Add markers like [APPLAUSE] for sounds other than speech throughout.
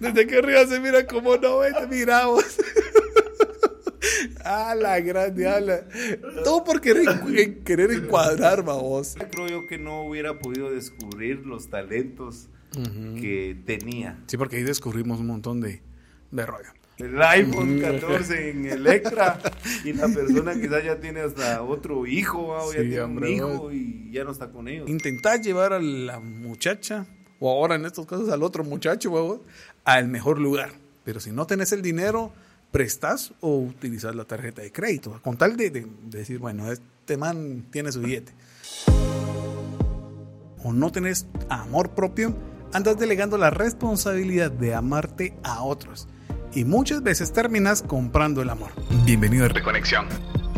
Desde que arriba se mira como no ves, miramos. ah, la grande, ala. Todo por querer, querer encuadrar, vamos. Creo yo que no hubiera podido descubrir los talentos que tenía. Sí, porque ahí descubrimos un montón de, de rollo. El iPhone 14 en Electra y la persona quizás ya tiene hasta otro hijo, o ya tiene un hijo y ya no está con ellos. Intentar llevar a la muchacha, o ahora en estos casos al otro muchacho, al mejor lugar. Pero si no tenés el dinero, prestas o utilizas la tarjeta de crédito, con tal de, decir, bueno, este man tiene su billete. O no tenés amor propio, andas delegando la responsabilidad de amarte a otros. Y muchas veces terminas comprando el amor. Bienvenido a Reconexión,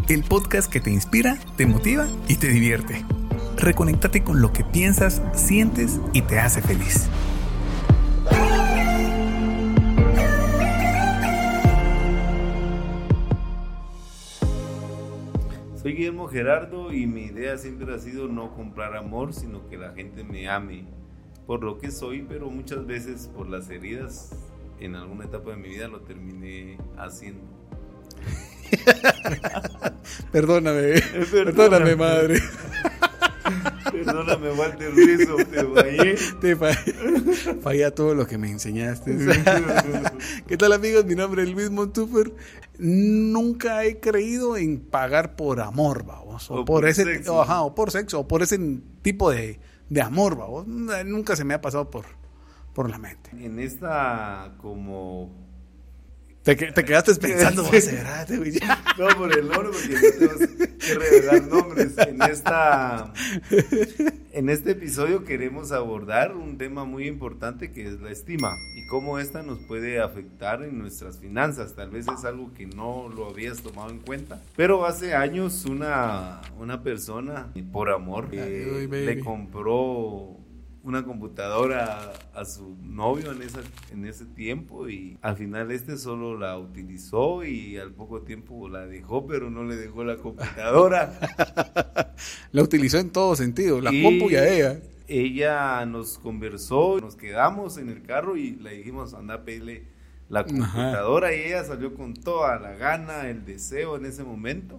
el podcast que te inspira, te motiva y te divierte. Reconéctate con lo que piensas, sientes y te hace feliz. Soy Guillermo Gerardo y mi idea siempre ha sido no comprar amor, sino que la gente me ame por lo que soy, pero muchas veces por las heridas en alguna etapa de mi vida lo terminé haciendo. [LAUGHS] perdóname, perdóname, madre. Perdóname, Walter Rizzo, te fallé. Te [LAUGHS] fallé. Fallé todo lo que me enseñaste. ¿Qué tal, amigos? Mi nombre es Luis Montufer. Nunca he creído en pagar por amor, vamos. O, por, ese, sexo. o por sexo, o por ese tipo de, de amor, vamos. Nunca se me ha pasado por, por la mente. En esta como... Te, te quedaste pensando, sí. [LAUGHS] No, por el nombre, porque no tenemos que revelar nombres. En, esta, en este episodio queremos abordar un tema muy importante que es la estima y cómo esta nos puede afectar en nuestras finanzas. Tal vez es algo que no lo habías tomado en cuenta. Pero hace años una, una persona, por amor, eh, le compró una computadora a su novio en, esa, en ese tiempo y al final este solo la utilizó y al poco tiempo la dejó, pero no le dejó la computadora. [LAUGHS] la utilizó en todo sentido, la compu y a ella. Ella nos conversó, nos quedamos en el carro y le dijimos, anda a pedirle la computadora y ella salió con toda la gana, el deseo en ese momento.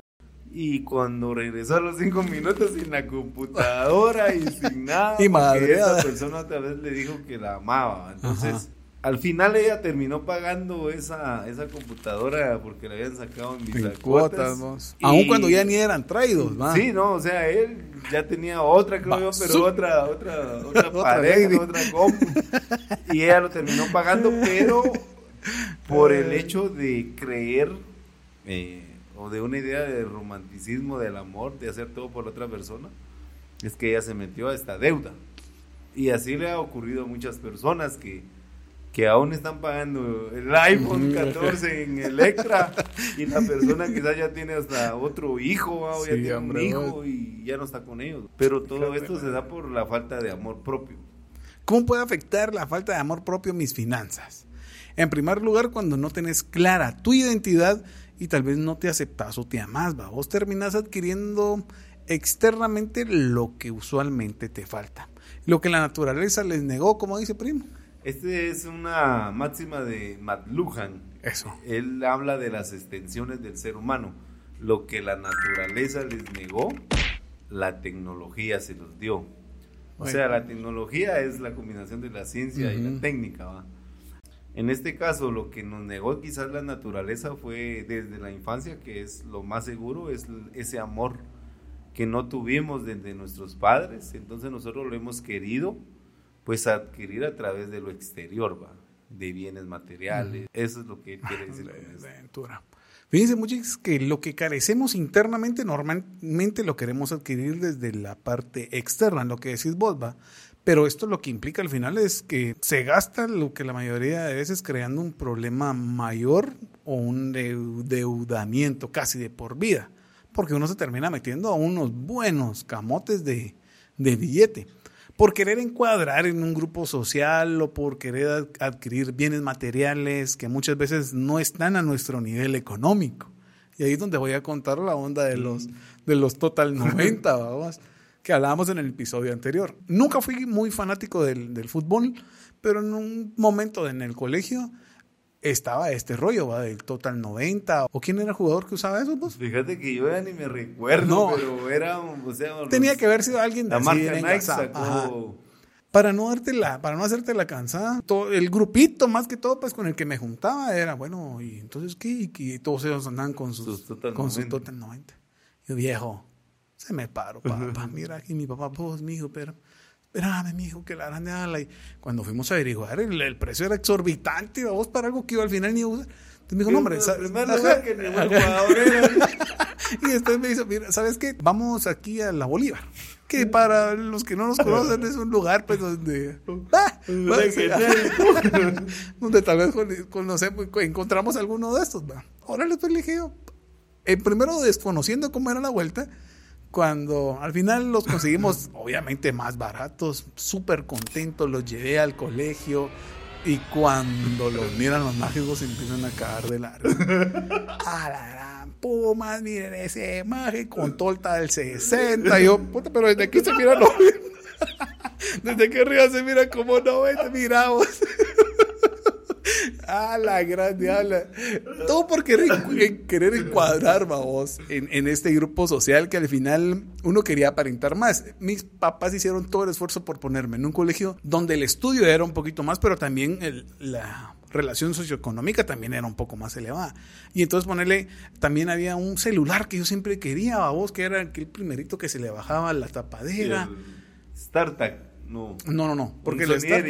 Y cuando regresó a los cinco minutos sin la computadora y sin [LAUGHS] nada, y madre, esa persona otra vez le dijo que la amaba. Entonces, al final ella terminó pagando esa, esa computadora porque la habían sacado en mis cuotas. Aún cuando ya ni eran traídos, Sí, no, o sea, él ya tenía otra, creo yo, pero otra, otra, otra, [LAUGHS] pareja, otra compu. y ella lo terminó pagando, pero por el hecho de creer. Eh, o de una idea de romanticismo del amor, de hacer todo por otra persona, es que ella se metió a esta deuda. Y así le ha ocurrido a muchas personas que, que aún están pagando el iPhone 14 en Electra y la persona quizás ya tiene hasta otro hijo o ya tiene un hijo y ya no está con ellos. Pero todo esto se da por la falta de amor propio. ¿Cómo puede afectar la falta de amor propio mis finanzas? En primer lugar, cuando no tenés clara tu identidad y tal vez no te aceptas o te amas, ¿va? vos terminas adquiriendo externamente lo que usualmente te falta. Lo que la naturaleza les negó, como dice Primo. Este es una máxima de McLuhan. Eso. Él habla de las extensiones del ser humano. Lo que la naturaleza les negó, la tecnología se los dio. O sea, la tecnología es la combinación de la ciencia y la técnica, ¿va? En este caso, lo que nos negó quizás la naturaleza fue desde la infancia, que es lo más seguro, es ese amor que no tuvimos desde nuestros padres. Entonces nosotros lo hemos querido, pues adquirir a través de lo exterior, ¿va? de bienes materiales. Eso es lo que quiere decir. [LAUGHS] La Fíjense muchachos que lo que carecemos internamente normalmente lo queremos adquirir desde la parte externa, lo que decís vos, va. Pero esto lo que implica al final es que se gasta lo que la mayoría de veces creando un problema mayor o un deudamiento casi de por vida, porque uno se termina metiendo a unos buenos camotes de, de billete. Por querer encuadrar en un grupo social o por querer adquirir bienes materiales que muchas veces no están a nuestro nivel económico. Y ahí es donde voy a contar la onda de los, de los Total 90, [LAUGHS] vamos que hablábamos en el episodio anterior. Nunca fui muy fanático del, del fútbol, pero en un momento en el colegio estaba este rollo, ¿va? Del Total 90. ¿O quién era el jugador que usaba eso? Pues? Fíjate que yo ya ni me recuerdo, pero era, o sea, Tenía que haber sido alguien de la marca Nike sacó-. Para no darte la, para no hacerte la cansada, todo, el grupito más que todo, pues con el que me juntaba era, bueno, y entonces qué, y, que todos ellos andaban con sus, Sus Total con sus 90. Total 90. Yo, viejo, se me paro, papá, mira aquí mi papá, pues, mi hijo, pero, espérame, mi hijo, que la grande ala. Y cuando fuimos a averiguar, el, el precio era exorbitante, vamos para algo que iba al final ni usar. Entonces me dijo, no, hombre. [LAUGHS] Y después me dijo, mira, ¿sabes qué? Vamos aquí a la Bolívar. Que para los que no nos conocen es un lugar pues donde... [LAUGHS] Ah, genérico. [LAUGHS] donde tal vez con- conocemos, encontramos alguno de estos. Va. Órale, pues le dije yo. eh, primero desconociendo cómo era la vuelta, cuando al final los conseguimos [LAUGHS] obviamente más baratos, súper contentos, los llevé al colegio y cuando los miran los mágicos se empiezan a caer de largo. [LAUGHS] A la gran pumas, miren ese maje con torta del 60. Y yo, puta, pero desde aquí se mira 90. [LAUGHS] Desde aquí arriba se mira como 90, miramos. [LAUGHS] A la gran diabla. Todo por querer, en- querer encuadrar, vamos, en, en este grupo social que al final uno quería aparentar más. Mis papás hicieron todo el esfuerzo por ponerme en un colegio donde el estudio era un poquito más, pero también el- la relación socioeconómica también era un poco más elevada. Y entonces ponerle, también había un celular que yo siempre quería, vos, que era aquel primerito que se le bajaba la tapadera. StarTAC, no. No, no, no. Porque el Star-.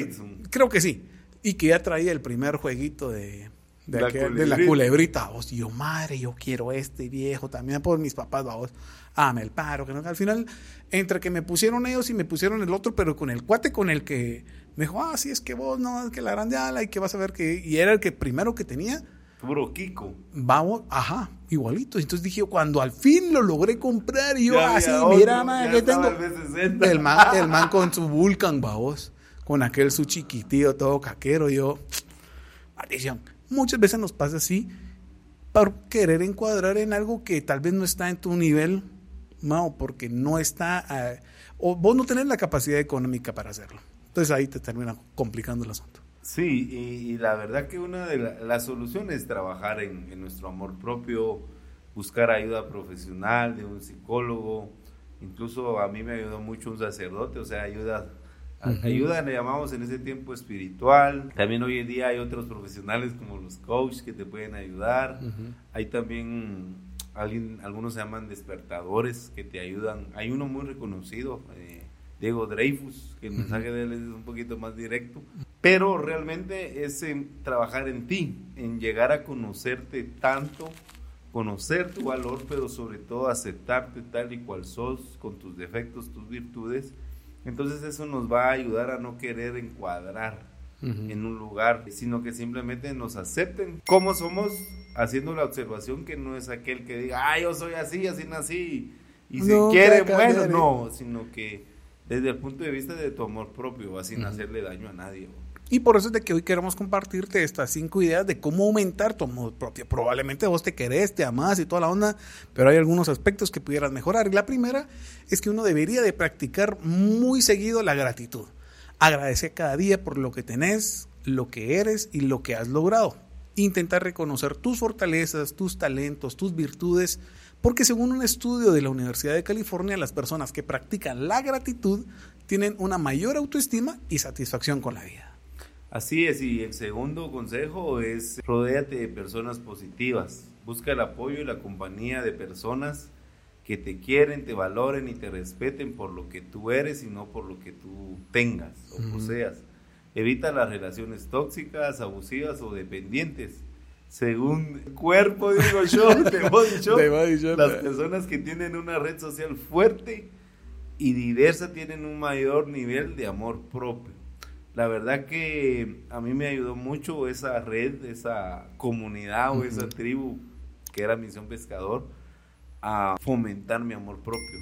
Creo que sí. Y que ya traía el primer jueguito de, de, La aquel- de la culebrita. vos. Y yo, madre, yo quiero este viejo. También por mis papás, vos. Ah, me el paro. Que no, al final, entre que me pusieron ellos y me pusieron el otro, pero con el cuate con el que me dijo, ah, sí, es que vos no, es que la grande ala y que vas a ver que. Y era el que primero que tenía. Puro Kiko. Vamos, ajá, igualito. Entonces dije, cuando al fin lo logré comprar, y yo Ya así, había mira, madre, que tengo. el B60. El man, el man con su Vulcan, babos. Con aquel su chiquitillo todo caquero. Yo, maldición. Muchas veces nos pasa así por querer encuadrar en algo que tal vez no está en tu nivel, no, porque no está, o vos no tenés la capacidad económica para hacerlo. Entonces ahí te termina complicando el asunto. Sí, y, la verdad que una de la- las soluciones es trabajar en, en nuestro amor propio, buscar ayuda profesional de un psicólogo, incluso a mí me ayudó mucho un sacerdote, o sea, ayuda. Ayuda le llamamos en ese tiempo espiritual. También hoy en día hay otros profesionales como los coaches que te pueden ayudar. Hay también alguien, algunos se llaman despertadores que te ayudan. Hay uno muy reconocido, eh, Diego Dreyfus, que el mensaje de él es un poquito más directo. Pero realmente es en trabajar en ti, en llegar a conocerte tanto, conocer tu valor, pero sobre todo aceptarte tal y cual sos, con tus defectos, tus virtudes. Entonces eso nos va a ayudar a no querer encuadrar en un lugar, sino que simplemente nos acepten como somos, haciendo la observación que no es aquel que diga, ah, yo soy así, así nací, y si No, quiere, bueno, no, sino que desde el punto de vista de tu amor propio, va sin hacerle daño a nadie. Y por eso es de que hoy queremos compartirte estas cinco ideas de cómo aumentar tu amor propio. Probablemente vos te querés, te amás y toda la onda, pero hay algunos aspectos que pudieras mejorar. Y la primera es que uno debería de practicar muy seguido la gratitud. Agradecer cada día por lo que tenés, lo que eres y lo que has logrado. Intentar reconocer tus fortalezas, tus talentos, tus virtudes, porque según un estudio de la Universidad de California, las personas que practican la gratitud tienen una mayor autoestima y satisfacción con la vida. Así es, y el segundo consejo es rodéate de personas positivas. Busca el apoyo y la compañía de personas que te quieren, te valoren y te respeten por lo que tú eres y no por lo que tú tengas o Ujú. poseas. Evita las relaciones tóxicas, abusivas o dependientes. Según el cuerpo, digo yo, [LAUGHS] de Body Shop, De Body Shop. las personas que tienen una red social fuerte y diversa tienen un mayor nivel de amor propio. La verdad que a mí me ayudó mucho esa red, esa comunidad o esa tribu que era Misión Pescador a fomentar mi amor propio.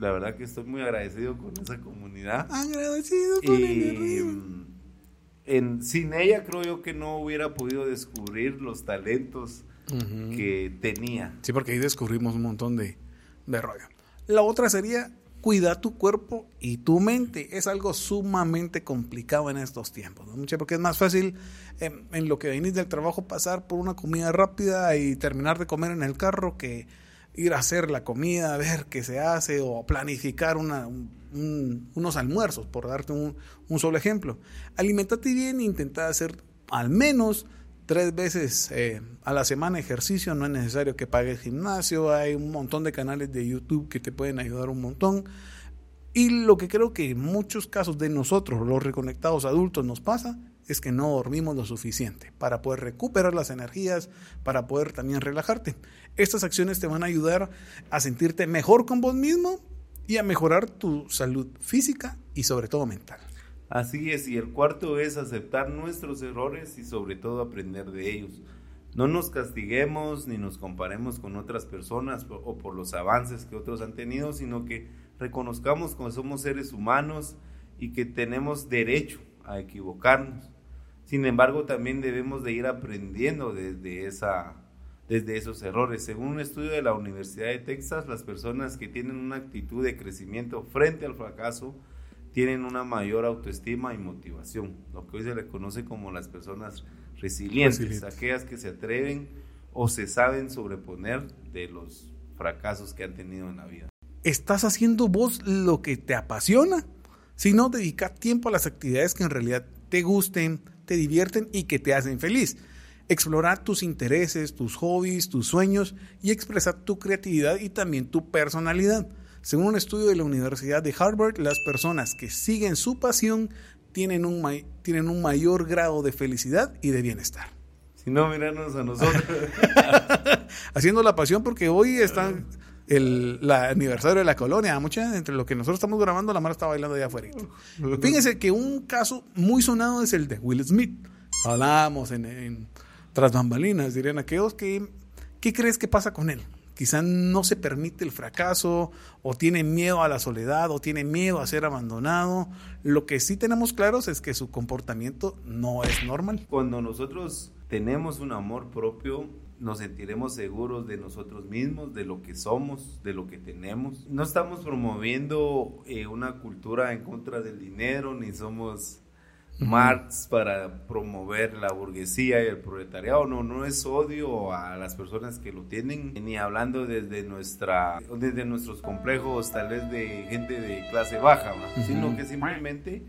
La verdad que estoy muy agradecido con esa comunidad. Agradecido con el guerrero. mm, en, sin ella creo yo que no hubiera podido descubrir los talentos que tenía. Sí, porque ahí descubrimos un montón de, de rollo. La otra sería cuida tu cuerpo y tu mente. Es algo sumamente complicado en estos tiempos, ¿no? porque es más fácil em, en, lo que venís del trabajo pasar por una comida rápida y terminar de comer en el carro que ir a hacer la comida, ver qué se hace o planificar unos almuerzos, por darte un, un solo ejemplo. Alimentate bien e intenta hacer al menos tres veces eh, a la semana ejercicio, no es necesario que pagues gimnasio, hay un montón de canales de YouTube que te pueden ayudar un montón. Y lo que creo que en muchos casos de nosotros, los reconectados adultos, nos pasa es que no dormimos lo suficiente para poder recuperar las energías, para poder también relajarte. Estas acciones te van a ayudar a sentirte mejor con vos mismo y a mejorar tu salud física y sobre todo mental. Así es, y el cuarto es aceptar nuestros errores y sobre todo aprender de ellos. No nos castiguemos ni nos comparemos con otras personas o por los avances que otros han tenido, sino que reconozcamos que somos seres humanos y que tenemos derecho a equivocarnos. Sin embargo, también debemos de ir aprendiendo desde, esa, desde esos errores. Según un estudio de la Universidad de Texas, las personas que tienen una actitud de crecimiento frente al fracaso tienen una mayor autoestima y motivación, lo que hoy se le conoce como las personas resilientes, aquellas que se atreven o se saben sobreponer de los fracasos que han tenido en la vida. ¿Estás haciendo vos lo que te apasiona? Si no, dedica tiempo a las actividades que en realidad te gusten, te divierten y que te hacen feliz. Explorar tus intereses, tus hobbies, tus sueños y expresar tu creatividad y también tu personalidad. Según un estudio de la Universidad de Harvard, las personas que siguen su pasión tienen un, tienen un mayor grado de felicidad y de bienestar. Si no, mirarnos a nosotros. [LAUGHS] Haciendo la pasión porque hoy está el aniversario de la colonia. Mucha, entre lo que nosotros estamos grabando, la mara está bailando allá afuera. Fíjense que un caso muy sonado es el de Will Smith. Hablábamos en, en tras bambalinas, dirían aquellos que... ¿Qué crees que pasa con él? quizá no se permite el fracaso o tiene miedo a la soledad o tiene miedo a ser abandonado. Lo que sí tenemos claros es que su comportamiento no es normal. Cuando nosotros tenemos un amor propio, nos sentiremos seguros de nosotros mismos, de lo que somos, de lo que tenemos. No estamos promoviendo eh, una cultura en contra del dinero, ni somos Marx para promover la burguesía y el proletariado. No, no es odio a las personas que lo tienen, ni hablando desde nuestra, desde nuestros complejos, tal vez de gente de clase baja, sino que simplemente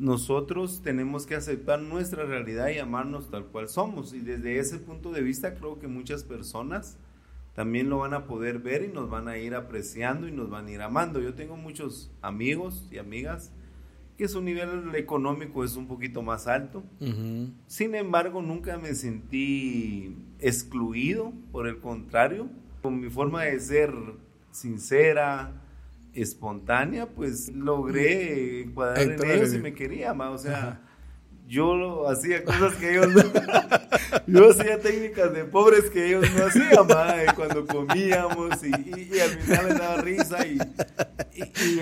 nosotros tenemos que aceptar nuestra realidad y amarnos tal cual somos. Y desde ese punto de vista creo que muchas personas también lo van a poder ver y nos van a ir apreciando y nos van a ir amando. Yo tengo muchos amigos y amigas que su nivel económico es un poquito más alto. Sin embargo, nunca me sentí excluido, por el contrario, con mi forma de ser sincera, espontánea, pues logré encuadrar en ellos y me quería, o sea, yo hacía [LAUGHS] cosas que ellos no, [LAUGHS] yo hacía técnicas de pobres que ellos no hacían cuando comíamos y, al final les daba risa y,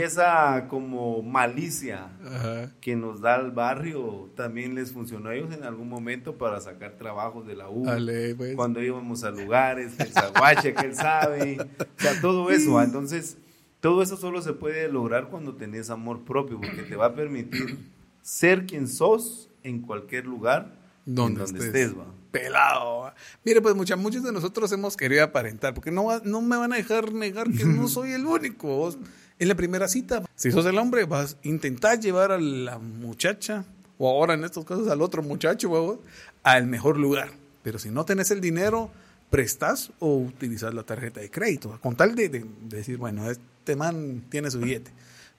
esa como malicia que nos da el barrio también les funcionó a ellos en algún momento para sacar trabajos de la U pues. cuando íbamos a lugares el zaguache que él sabe o sea todo eso [LAUGHS] entonces todo eso solo se puede lograr cuando tenés amor propio porque te va a permitir ser quien sos en cualquier lugar donde, estés. Pelado. Mire, pues muchas, muchos de nosotros hemos querido aparentar, porque no, no me van a dejar negar que no [LAUGHS] soy el único. En la primera cita, si sos el hombre, vas a intentar llevar a la muchacha, o ahora en estos casos al otro muchacho, al mejor lugar. Pero si no tenés el dinero, prestas o utilizas la tarjeta de crédito, con tal de, de decir, bueno, este man tiene su billete.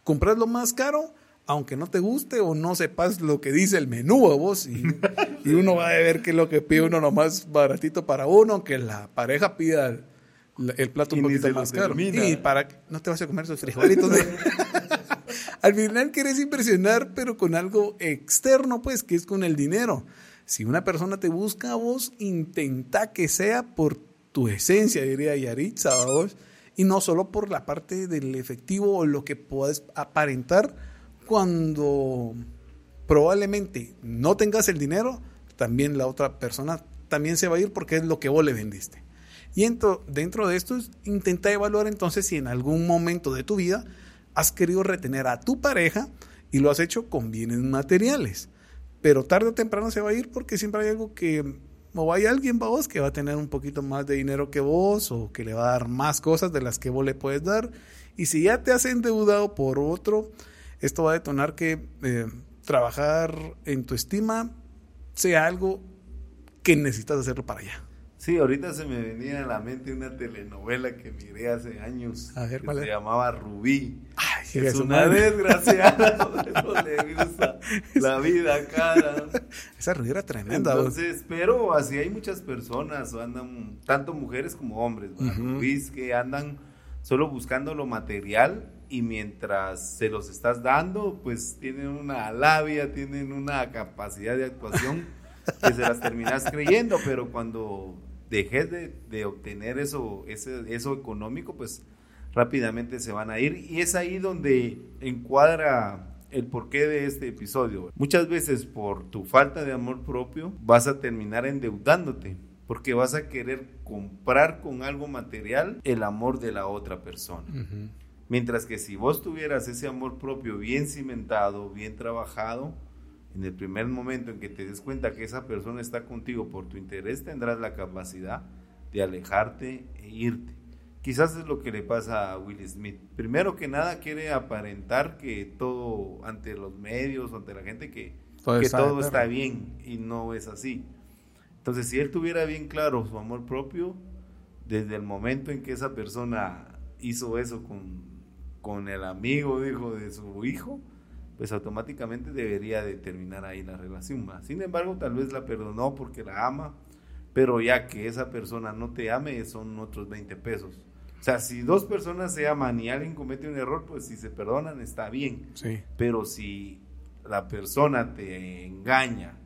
Compras lo más caro aunque no te guste o no sepas lo que dice el menú a vos, y, [LAUGHS] uno va a ver qué es lo que pide uno nomás baratito para uno, que la pareja pida el, plato un poquito más caro. Y para no te vas a comer esos frijolitos. [LAUGHS] Al final quieres impresionar, pero con algo externo, pues, que es con el dinero. Si una persona te busca a vos, intenta que sea por tu esencia, diría Yaritza, vos, y no solo por la parte del efectivo o lo que puedes aparentar, cuando probablemente no tengas el dinero, también la otra persona también se va a ir porque es lo que vos le vendiste. Y dentro de esto, intenta evaluar entonces si en algún momento de tu vida has querido retener a tu pareja y lo has hecho con bienes materiales. Pero tarde o temprano se va a ir porque siempre hay algo que, o hay alguien vos que va a tener un poquito más de dinero que vos o que le va a dar más cosas de las que vos le puedes dar. Y si ya te has endeudado por otro, esto va a detonar que eh, trabajar en tu estima sea algo que necesitas hacerlo para allá. Sí, ahorita se me venía a la mente una telenovela que miré hace años que se llamaba Rubí. Ay, es una desgracia. [LAUGHS] [LAUGHS] la vida cara. Esa Rubí era tremenda. Entonces, pero así hay muchas personas, andan tanto mujeres como hombres, Rubí que andan solo buscando lo material y mientras se los estás dando, pues tienen una labia, tienen una capacidad de actuación que se las terminas creyendo, pero cuando dejes de, obtener eso, eso económico, pues rápidamente se van a ir. Y es ahí donde encuadra el porqué de este episodio. Muchas veces por tu falta de amor propio vas a terminar endeudándote porque vas a querer comprar con algo material el amor de la otra persona. Mientras que si vos tuvieras ese amor propio bien cimentado, bien trabajado, en el primer momento en que te des cuenta que esa persona está contigo por tu interés, tendrás la capacidad de alejarte e irte. Quizás es lo que le pasa a Will Smith. Primero que nada quiere aparentar que todo ante los medios, ante la gente, que todo, que está, todo está bien y no es así. Entonces, si él tuviera bien claro su amor propio, desde el momento en que esa persona hizo eso con, con el amigo, dijo, de su hijo, pues automáticamente debería de terminar ahí la relación. Sin embargo, tal vez la perdonó porque la ama, pero ya que esa persona no te ame, son otros 20 pesos. O sea, si dos personas se aman y alguien comete un error, pues si se perdonan está bien. Sí. Pero si la persona te engaña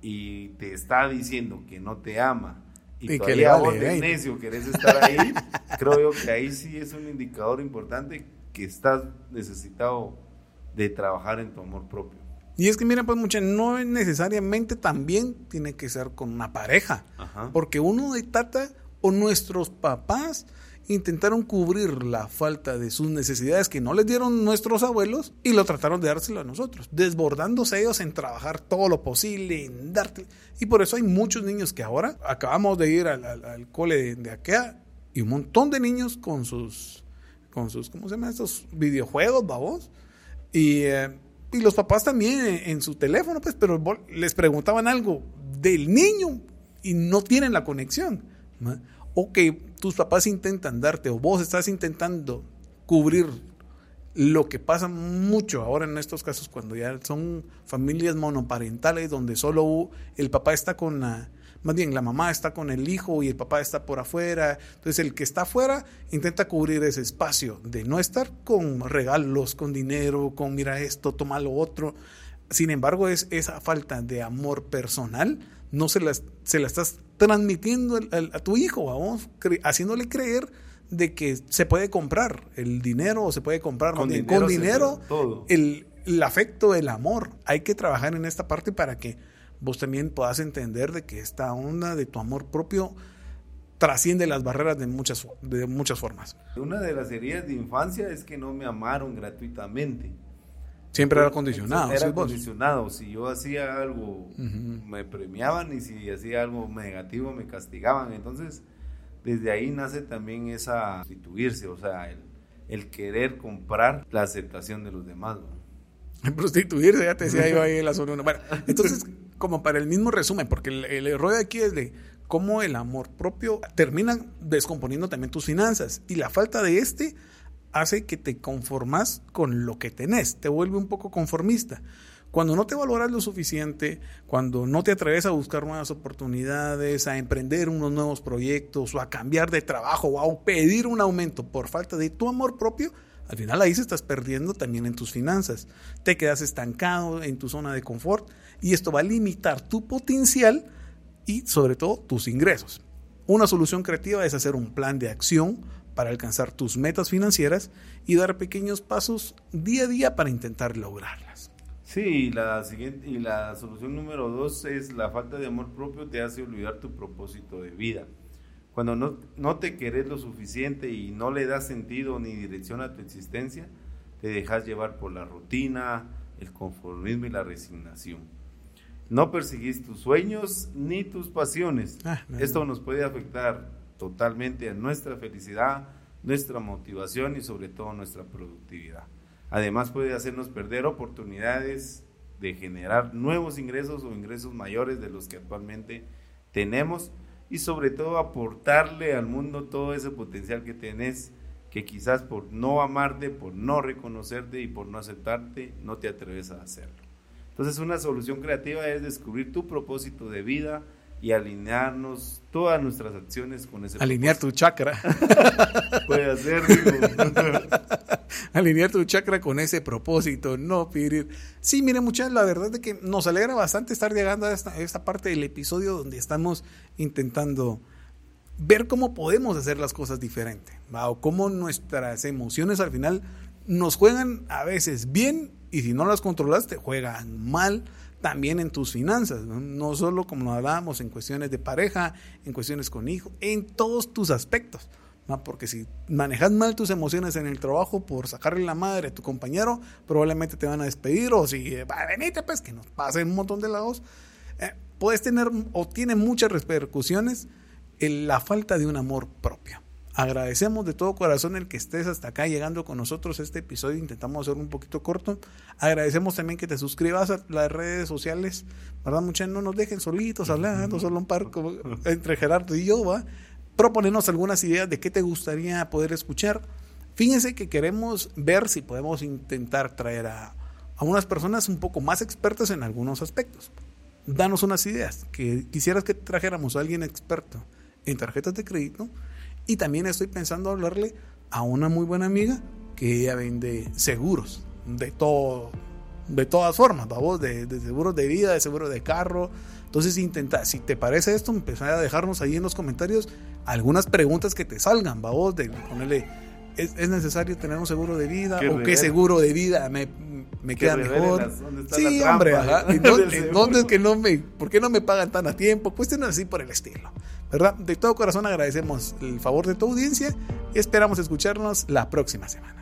y te está diciendo que no te ama y, todavía vos de necio querés estar ahí, [LAUGHS] creo yo que ahí sí es un indicador importante que estás necesitado de trabajar en tu amor propio. Y es que, mira, pues, mucha, no necesariamente también tiene que ser con una pareja. Porque uno de tata o nuestros papás intentaron cubrir la falta de sus necesidades que no les dieron nuestros abuelos y lo trataron de dárselo a nosotros, desbordándose ellos en trabajar todo lo posible, en darte. Y por eso hay muchos niños que ahora acabamos de ir al, cole de, de y un montón de niños con sus, con sus, ¿cómo se llama estos videojuegos, babos? Y, eh, y los papás también en, su teléfono, pues, pero les preguntaban algo del niño y no tienen la conexión. O que tus papás intentan darte o vos estás intentando cubrir lo que pasa mucho ahora en estos casos cuando ya son familias monoparentales donde solo el papá está con la más bien la mamá está con el hijo y el papá está por afuera. Entonces el que está afuera intenta cubrir ese espacio de no estar con regalos, con dinero, con mira esto, toma lo otro. Sin embargo, es esa falta de amor personal, no se la, se la estás transmitiendo a, tu hijo, vamos, haciéndole creer de que se puede comprar el dinero o se puede comprar con dinero, con dinero el, el afecto, el amor. Hay que trabajar en esta parte para que vos también puedas entender de que esta onda de tu amor propio trasciende las barreras de muchas, de muchas formas. Una de las heridas de infancia es que no me amaron gratuitamente. Siempre era condicionado. Era condicionado. Si yo hacía algo, me premiaban y si hacía algo negativo, me castigaban. Entonces, desde ahí nace también esa prostituirse, o sea, el, el querer comprar la aceptación de los demás. [LAUGHS] Prostituirse, ya te decía yo ahí en la zona. Bueno, [LAUGHS] entonces, como para el mismo resumen, porque el, error de aquí es de cómo el amor propio termina descomponiendo también tus finanzas y la falta de este hace que te conformas con lo que tenés, te vuelve un poco conformista. Cuando no te valoras lo suficiente, cuando no te atreves a buscar nuevas oportunidades, a emprender unos nuevos proyectos o a cambiar de trabajo o a pedir un aumento por falta de tu amor propio, al final ahí se estás perdiendo también en tus finanzas. Te quedas estancado en tu zona de confort y esto va a limitar tu potencial y sobre todo tus ingresos. Una solución creativa es hacer un plan de acción para alcanzar tus metas financieras y dar pequeños pasos día a día para intentar lograrlas. Sí, la siguiente y la solución número dos es la falta de amor propio te hace olvidar tu propósito de vida. Cuando no, no te querés lo suficiente y no le das sentido ni dirección a tu existencia, te dejas llevar por la rutina, el conformismo y la resignación. No perseguís tus sueños ni tus pasiones. Ah, Esto nos puede afectar totalmente a nuestra felicidad, nuestra motivación y sobre todo nuestra productividad. Además puede hacernos perder oportunidades de generar nuevos ingresos o ingresos mayores de los que actualmente tenemos y sobre todo aportarle al mundo todo ese potencial que tenés que quizás por no amarte, por no reconocerte y por no aceptarte, no te atreves a hacerlo. Entonces una solución creativa es descubrir tu propósito de vida y alinearnos todas nuestras acciones con ese Alinear tu chakra. [LAUGHS] Puede ser. [LAUGHS] [LAUGHS] Alinear tu chakra con ese propósito, no pedir. Sí, mire muchachos, la verdad es que nos alegra bastante estar llegando a esta, esta parte del episodio donde estamos intentando ver cómo podemos hacer las cosas diferente, o cómo nuestras emociones al final nos juegan a veces bien y si no las controlas te juegan mal también en tus finanzas, no, solo como hablábamos en cuestiones de pareja, en cuestiones con hijos, en todos tus aspectos. Porque si manejas mal tus emociones en el trabajo por sacarle la madre a tu compañero, probablemente te van a despedir. O si, va, venite, pues que nos pasen un montón de lados. Eh, puedes tener o tiene muchas repercusiones en la falta de un amor propio. Agradecemos de todo corazón el que estés hasta acá llegando con nosotros este episodio. Intentamos hacerlo un poquito corto. Agradecemos también que te suscribas a las redes sociales. ¿Verdad, muchachos? No nos dejen solitos hablando, solo un par entre Gerardo y yo, ¿va? Proponernos algunas ideas de qué te gustaría poder escuchar. Fíjense que queremos ver si podemos intentar traer a, a unas personas un poco más expertas en algunos aspectos. Danos unas ideas. Que quisieras que trajéramos a alguien experto en tarjetas de crédito y también estoy pensando hablarle a una muy buena amiga que ella vende seguros de todo, de todas formas, vamos, de, seguros de vida, de seguros de carro. Entonces intenta, si te parece esto, empezar a dejarnos ahí en los comentarios algunas preguntas que te salgan, vamos, de ponerle, ¿es, necesario tener un seguro de vida? ¿O qué seguro de vida me, me queda mejor? sí, hombre, ajá. [LAUGHS] dónde, es que no me, por qué no me pagan tan a tiempo? Cuestiones así por el estilo. ¿verdad? De todo corazón agradecemos el favor de tu audiencia y esperamos escucharnos la próxima semana.